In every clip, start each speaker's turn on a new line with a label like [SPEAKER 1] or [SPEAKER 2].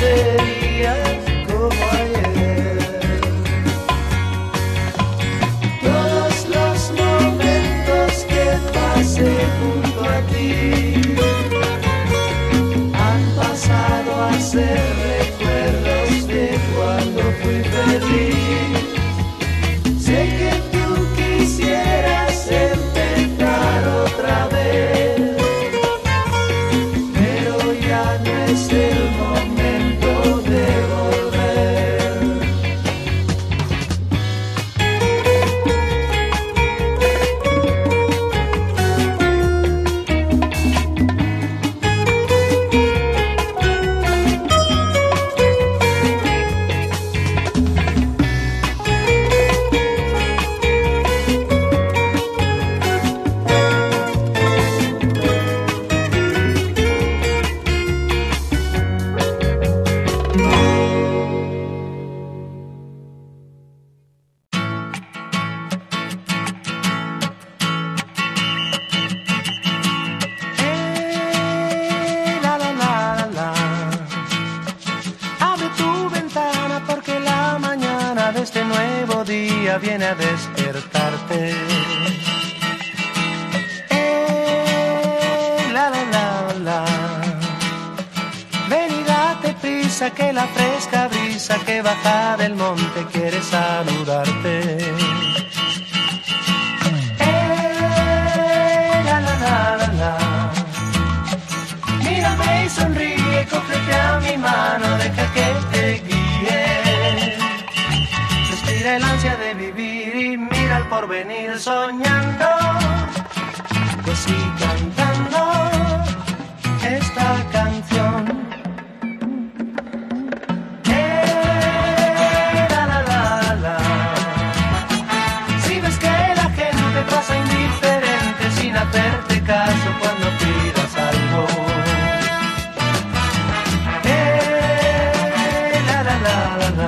[SPEAKER 1] você. soñando, yo estoy cantando esta canción. Que la la la la. Si ves que
[SPEAKER 2] la gente pasa indiferente sin hacerte caso cuando pidas algo. Que la la la. la.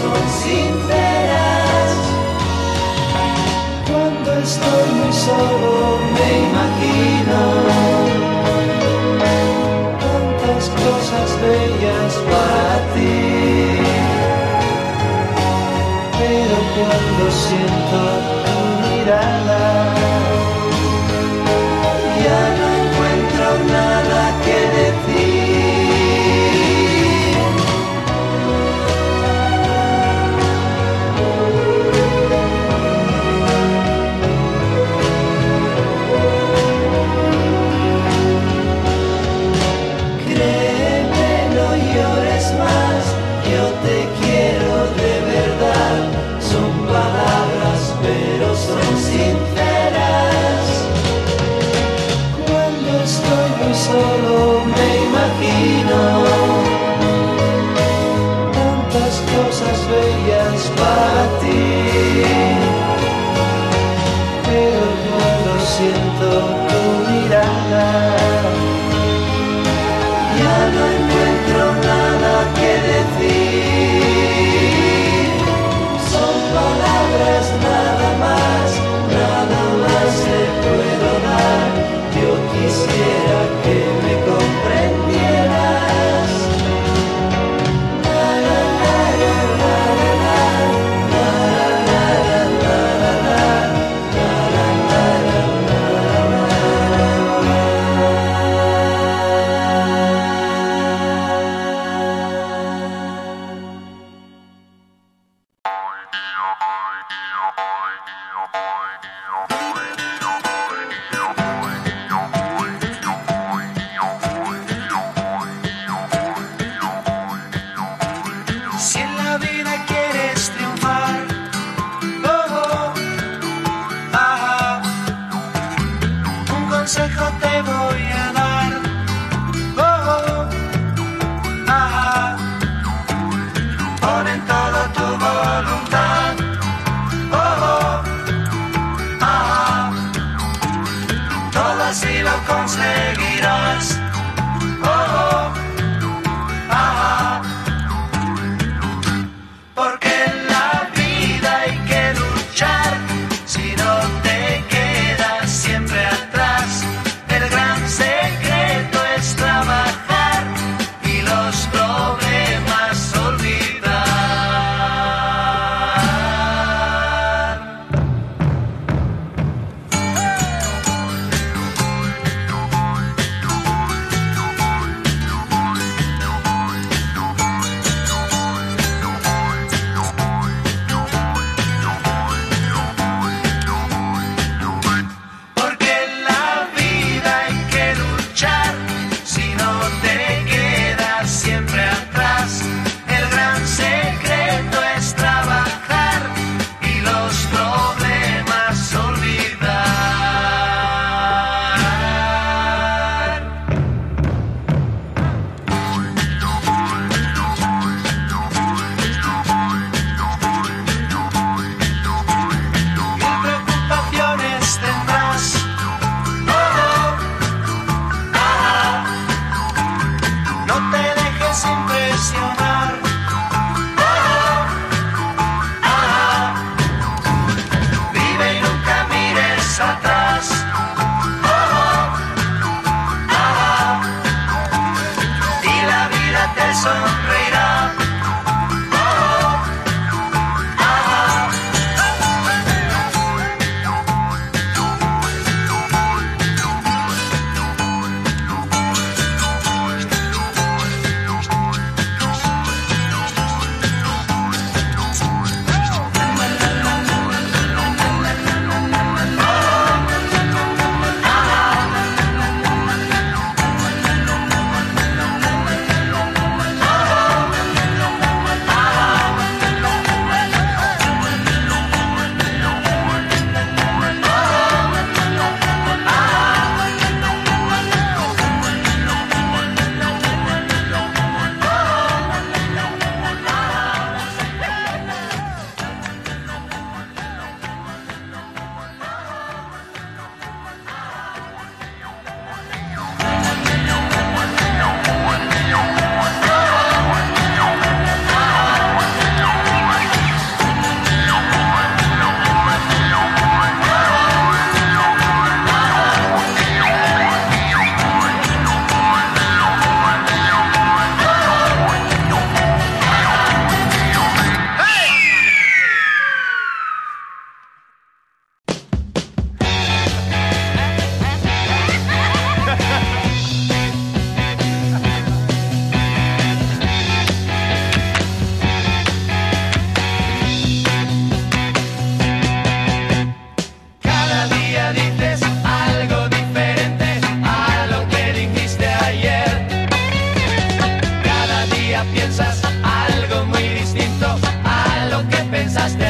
[SPEAKER 2] son sinceras. Cuando estoy muy solo me imagino tantas cosas bellas para ti. Pero cuando siento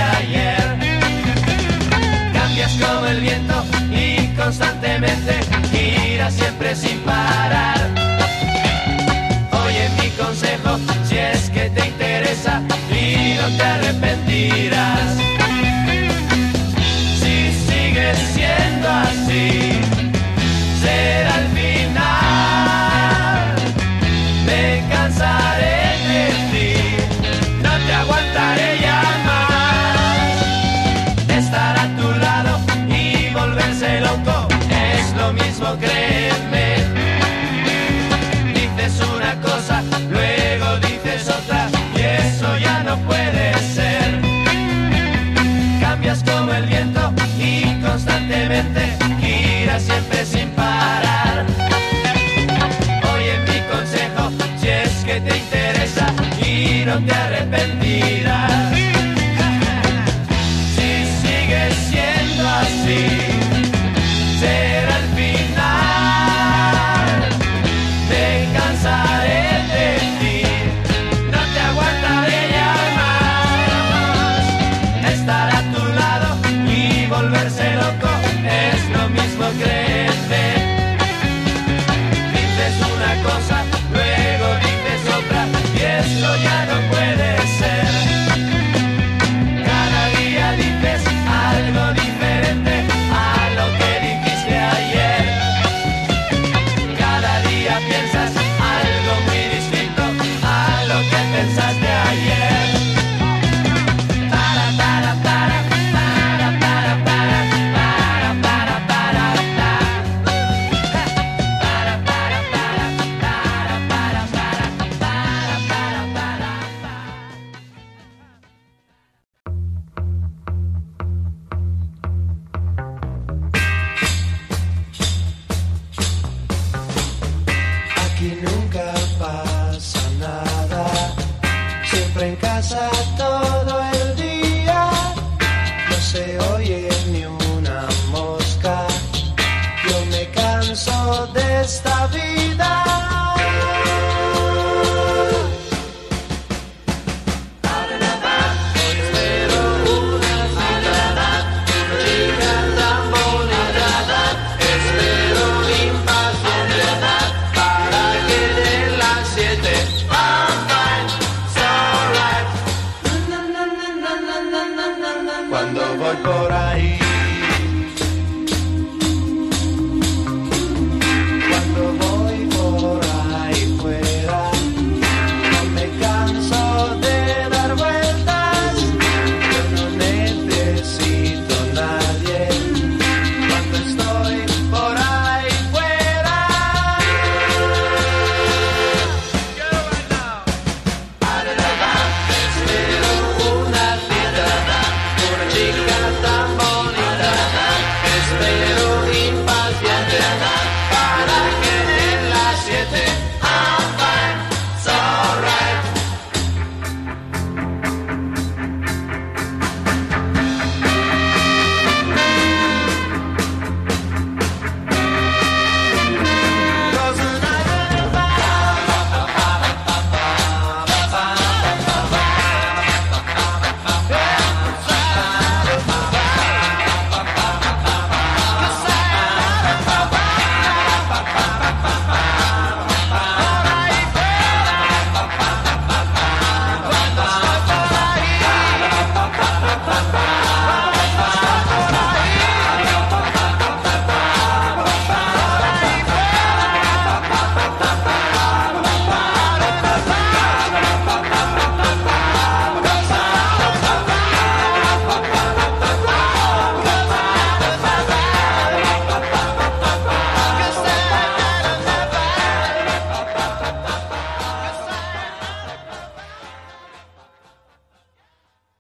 [SPEAKER 1] ayer. Cambias como el viento y constantemente giras siempre sin progresso.